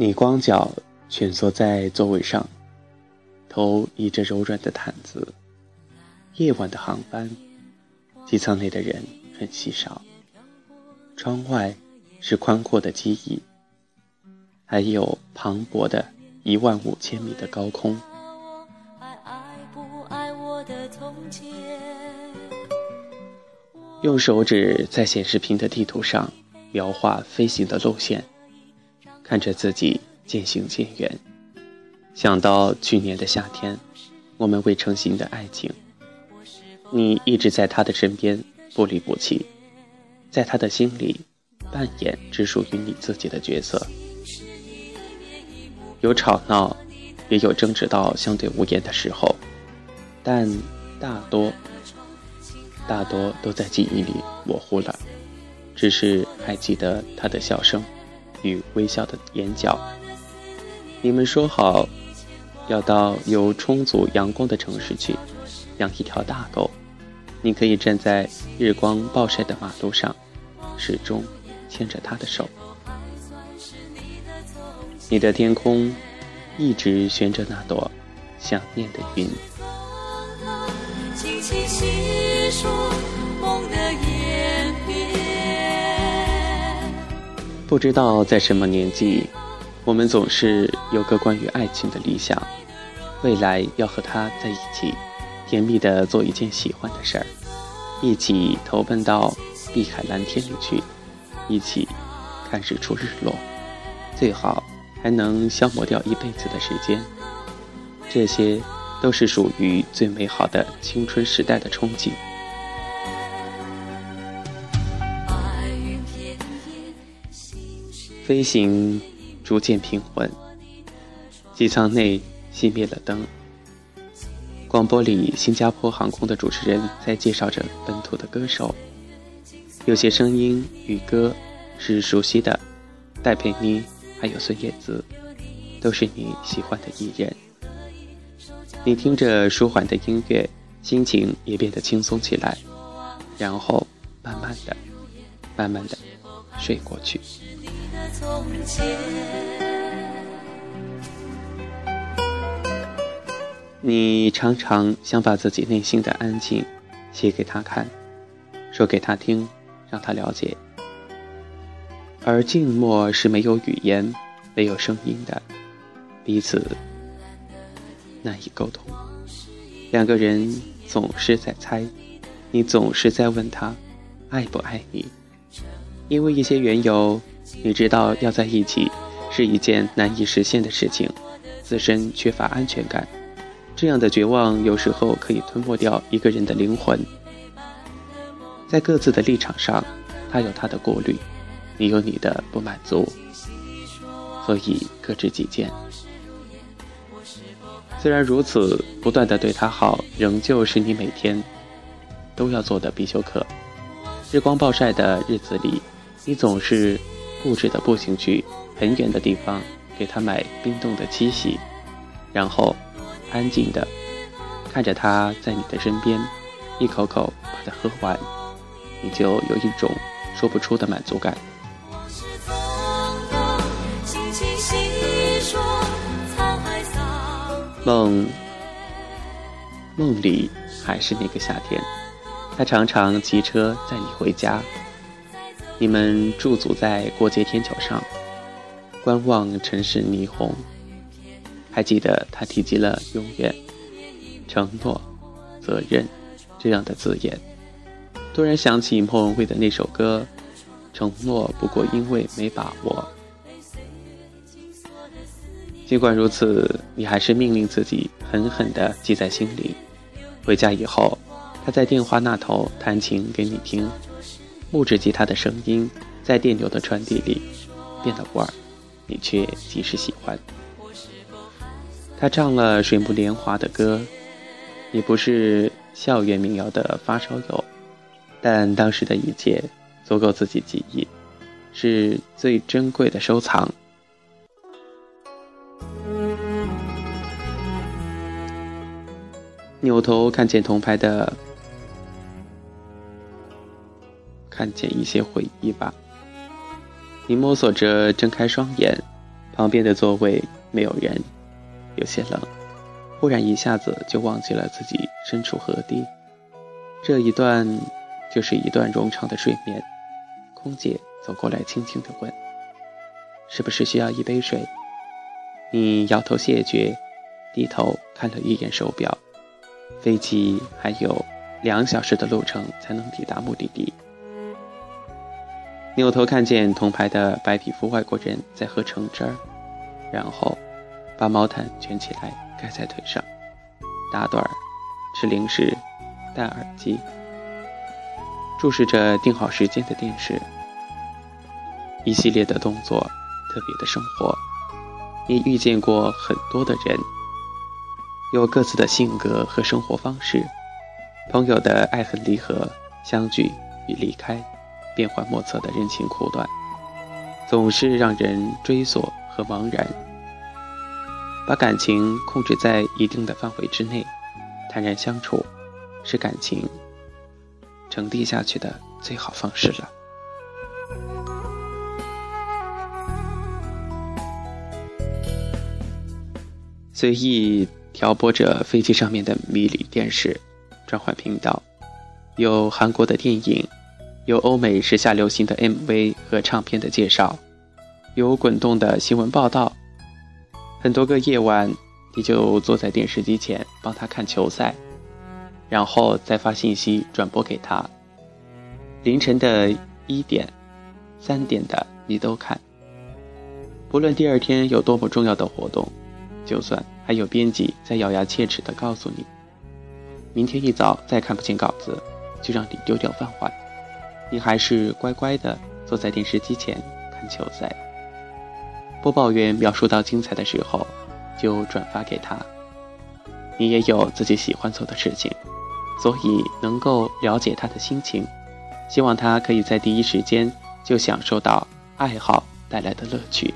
你光脚蜷缩在座位上，头倚着柔软的毯子。夜晚的航班，机舱内的人很稀少。窗外是宽阔的机翼，还有磅礴的一万五千米的高空。用手指在显示屏的地图上描画飞行的路线，看着自己渐行渐远，想到去年的夏天，我们未成型的爱情。你一直在他的身边，不离不弃，在他的心里扮演只属于你自己的角色。有吵闹，也有争执到相对无言的时候，但大多。大多都在记忆里模糊了，只是还记得他的笑声与微笑的眼角。你们说好要到有充足阳光的城市去养一条大狗，你可以站在日光暴晒的马路上，始终牵着他的手。你的天空一直悬着那朵想念的云。不知道在什么年纪，我们总是有个关于爱情的理想，未来要和他在一起，甜蜜的做一件喜欢的事儿，一起投奔到碧海蓝天里去，一起看日出日落，最好还能消磨掉一辈子的时间。这些都是属于最美好的青春时代的憧憬。飞行逐渐平稳，机舱内熄灭了灯。广播里，新加坡航空的主持人在介绍着本土的歌手，有些声音与歌是熟悉的，戴佩妮还有孙燕姿，都是你喜欢的艺人。你听着舒缓的音乐，心情也变得轻松起来，然后慢慢的、慢慢的睡过去。你常常想把自己内心的安静写给他看，说给他听，让他了解。而静默是没有语言、没有声音的，彼此难以沟通。两个人总是在猜，你总是在问他爱不爱你，因为一些缘由。你知道要在一起是一件难以实现的事情，自身缺乏安全感，这样的绝望有时候可以吞没掉一个人的灵魂。在各自的立场上，他有他的顾虑，你有你的不满足，所以各执己见。虽然如此，不断的对他好，仍旧是你每天都要做的必修课。日光暴晒的日子里，你总是。固执的步行去很远的地方，给他买冰冻的七喜，然后安静的看着他在你的身边，一口口把它喝完，你就有一种说不出的满足感。梦梦里还是那个夏天，他常常骑车载你回家。你们驻足在过街天桥上，观望城市霓虹。还记得他提及了永远、承诺、责任这样的字眼。突然想起莫文蔚的那首歌《承诺不过因为没把握》。尽管如此，你还是命令自己狠狠地记在心里。回家以后，他在电话那头弹琴给你听。木质吉他的声音在电流的传递里变了味儿，你却极是喜欢。他唱了水木年华的歌，也不是校园民谣的发烧友，但当时的一切足够自己记忆，是最珍贵的收藏。扭头看见铜牌的。看见一些回忆吧。你摸索着睁开双眼，旁边的座位没有人，有些冷。忽然一下子就忘记了自己身处何地。这一段就是一段冗长的睡眠。空姐走过来，轻轻地问：“是不是需要一杯水？”你摇头谢绝，低头看了一眼手表，飞机还有两小时的路程才能抵达目的地。扭头看见同排的白皮肤外国人在喝橙汁儿，然后把毛毯卷起来盖在腿上，打盹儿，吃零食，戴耳机，注视着定好时间的电视，一系列的动作，特别的生活。你遇见过很多的人，有各自的性格和生活方式，朋友的爱恨离合、相聚与离开，变幻莫测的人情苦短，总是让人追索和茫然。把感情控制在一定的范围之内，坦然相处，是感情沉淀下去的最好方式了。随意调拨着飞机上面的迷你电视，转换频道，有韩国的电影，有欧美时下流行的 MV 和唱片的介绍，有滚动的新闻报道。很多个夜晚，你就坐在电视机前帮他看球赛，然后再发信息转播给他。凌晨的一点、三点的你都看，不论第二天有多么重要的活动。就算还有编辑在咬牙切齿地告诉你，明天一早再看不见稿子，就让你丢掉饭碗，你还是乖乖的坐在电视机前看球赛。播报员描述到精彩的时候，就转发给他。你也有自己喜欢做的事情，所以能够了解他的心情，希望他可以在第一时间就享受到爱好带来的乐趣。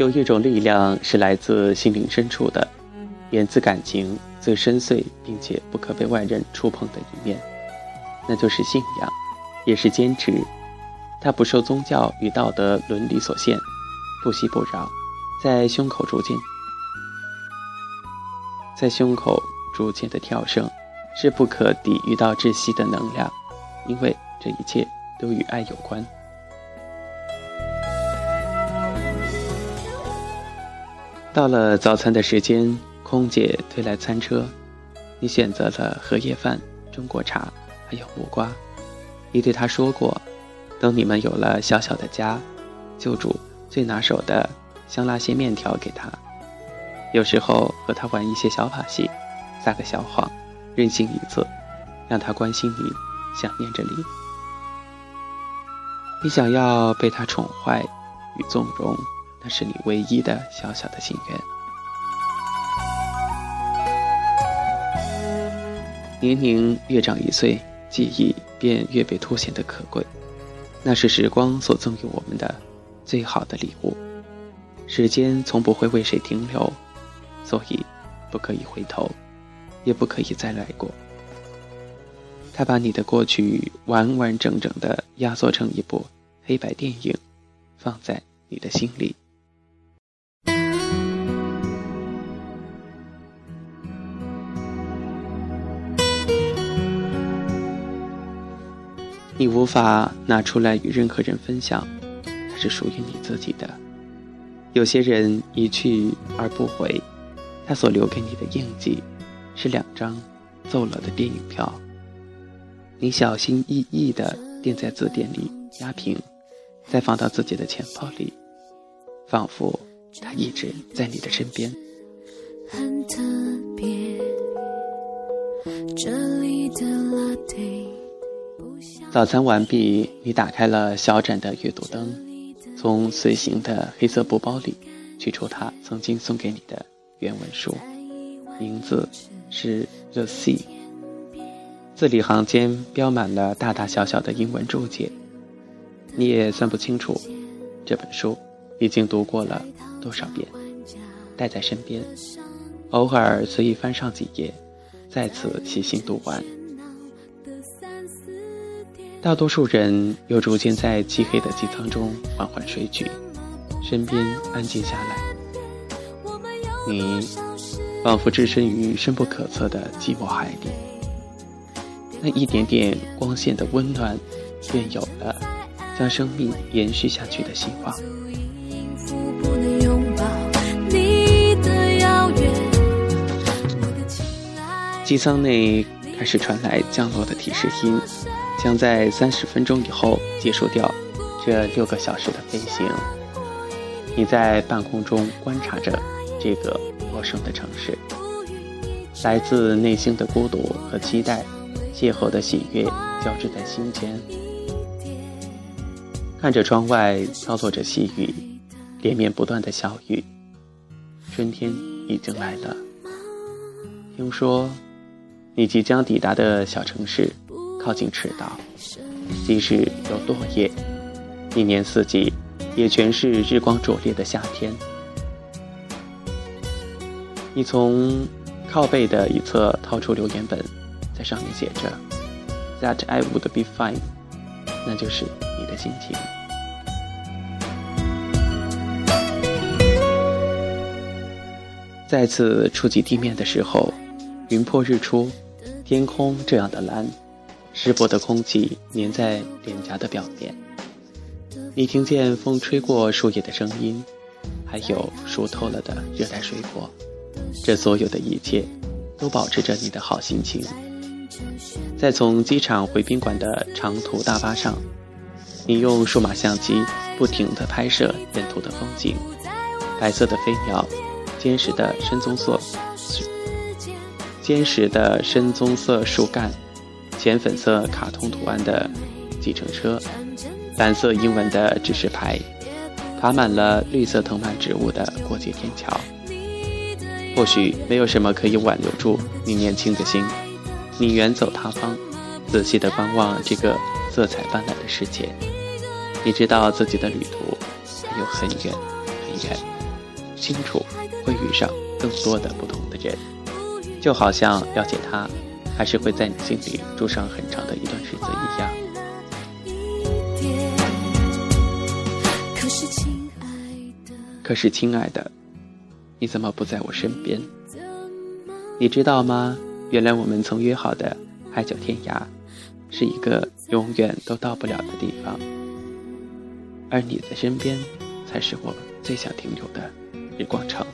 有一种力量是来自心灵深处的，源自感情最深邃并且不可被外人触碰的一面，那就是信仰，也是坚持。它不受宗教与道德伦理所限，不息不饶，在胸口逐渐，在胸口逐渐的跳升，是不可抵御到窒息的能量，因为这一切都与爱有关。到了早餐的时间，空姐推来餐车，你选择了荷叶饭、中国茶，还有木瓜。你对他说过，等你们有了小小的家，就煮最拿手的香辣蟹面条给他。有时候和他玩一些小把戏，撒个小谎，任性一次，让他关心你，想念着你。你想要被他宠坏与纵容。那是你唯一的小小的心愿。年龄越长一岁，记忆便越被凸显的可贵。那是时光所赠予我们的最好的礼物。时间从不会为谁停留，所以不可以回头，也不可以再来过。他把你的过去完完整整的压缩成一部黑白电影，放在你的心里。你无法拿出来与任何人分享，它是属于你自己的。有些人一去而不回，他所留给你的印记，是两张奏了的电影票。你小心翼翼地垫在字典里，压平，再放到自己的钱包里，仿佛他一直在你的身边。很特别，这里的拉对。早餐完毕，你打开了小盏的阅读灯，从随行的黑色布包里取出他曾经送给你的原文书，名字是《The Sea》，字里行间标满了大大小小的英文注解，你也算不清楚这本书已经读过了多少遍，带在身边，偶尔随意翻上几页，再次细心读完。大多数人又逐渐在漆黑的机舱中缓缓睡去，身边安静下来。你仿佛置身于深不可测的寂寞海底，那一点点光线的温暖，便有了将生命延续下去的希望。机舱内开始传来降落的提示音。将在三十分钟以后结束掉这六个小时的飞行。你在半空中观察着这个陌生的城市，来自内心的孤独和期待，邂逅的喜悦交织在心间。看着窗外飘落着细雨，连绵不断的小雨。春天已经来了。听说你即将抵达的小城市。靠近赤道，即使有落叶，一年四季也全是日光灼烈的夏天。你从靠背的一侧掏出留言本，在上面写着 “That I would be fine”，那就是你的心情。再次触及地面的时候，云破日出，天空这样的蓝。湿薄的空气粘在脸颊的表面，你听见风吹过树叶的声音，还有熟透了的热带水果。这所有的一切，都保持着你的好心情。在从机场回宾馆的长途大巴上，你用数码相机不停地拍摄沿途的风景：白色的飞鸟，坚实的深棕色，坚实的深棕色树干。浅粉色卡通图案的计程车，蓝色英文的指示牌，爬满了绿色藤蔓植物的过街天桥。或许没有什么可以挽留住你年轻的心，你远走他方，仔细地观望这个色彩斑斓的世界。你知道自己的旅途还有很远很远，清楚会遇上更多的不同的人，就好像了解他。还是会在你心里住上很长的一段日子一样。可是，亲爱的，你怎么不在我身边？你知道吗？原来我们曾约好的海角天涯，是一个永远都到不了的地方。而你的身边，才是我最想停留的日光城。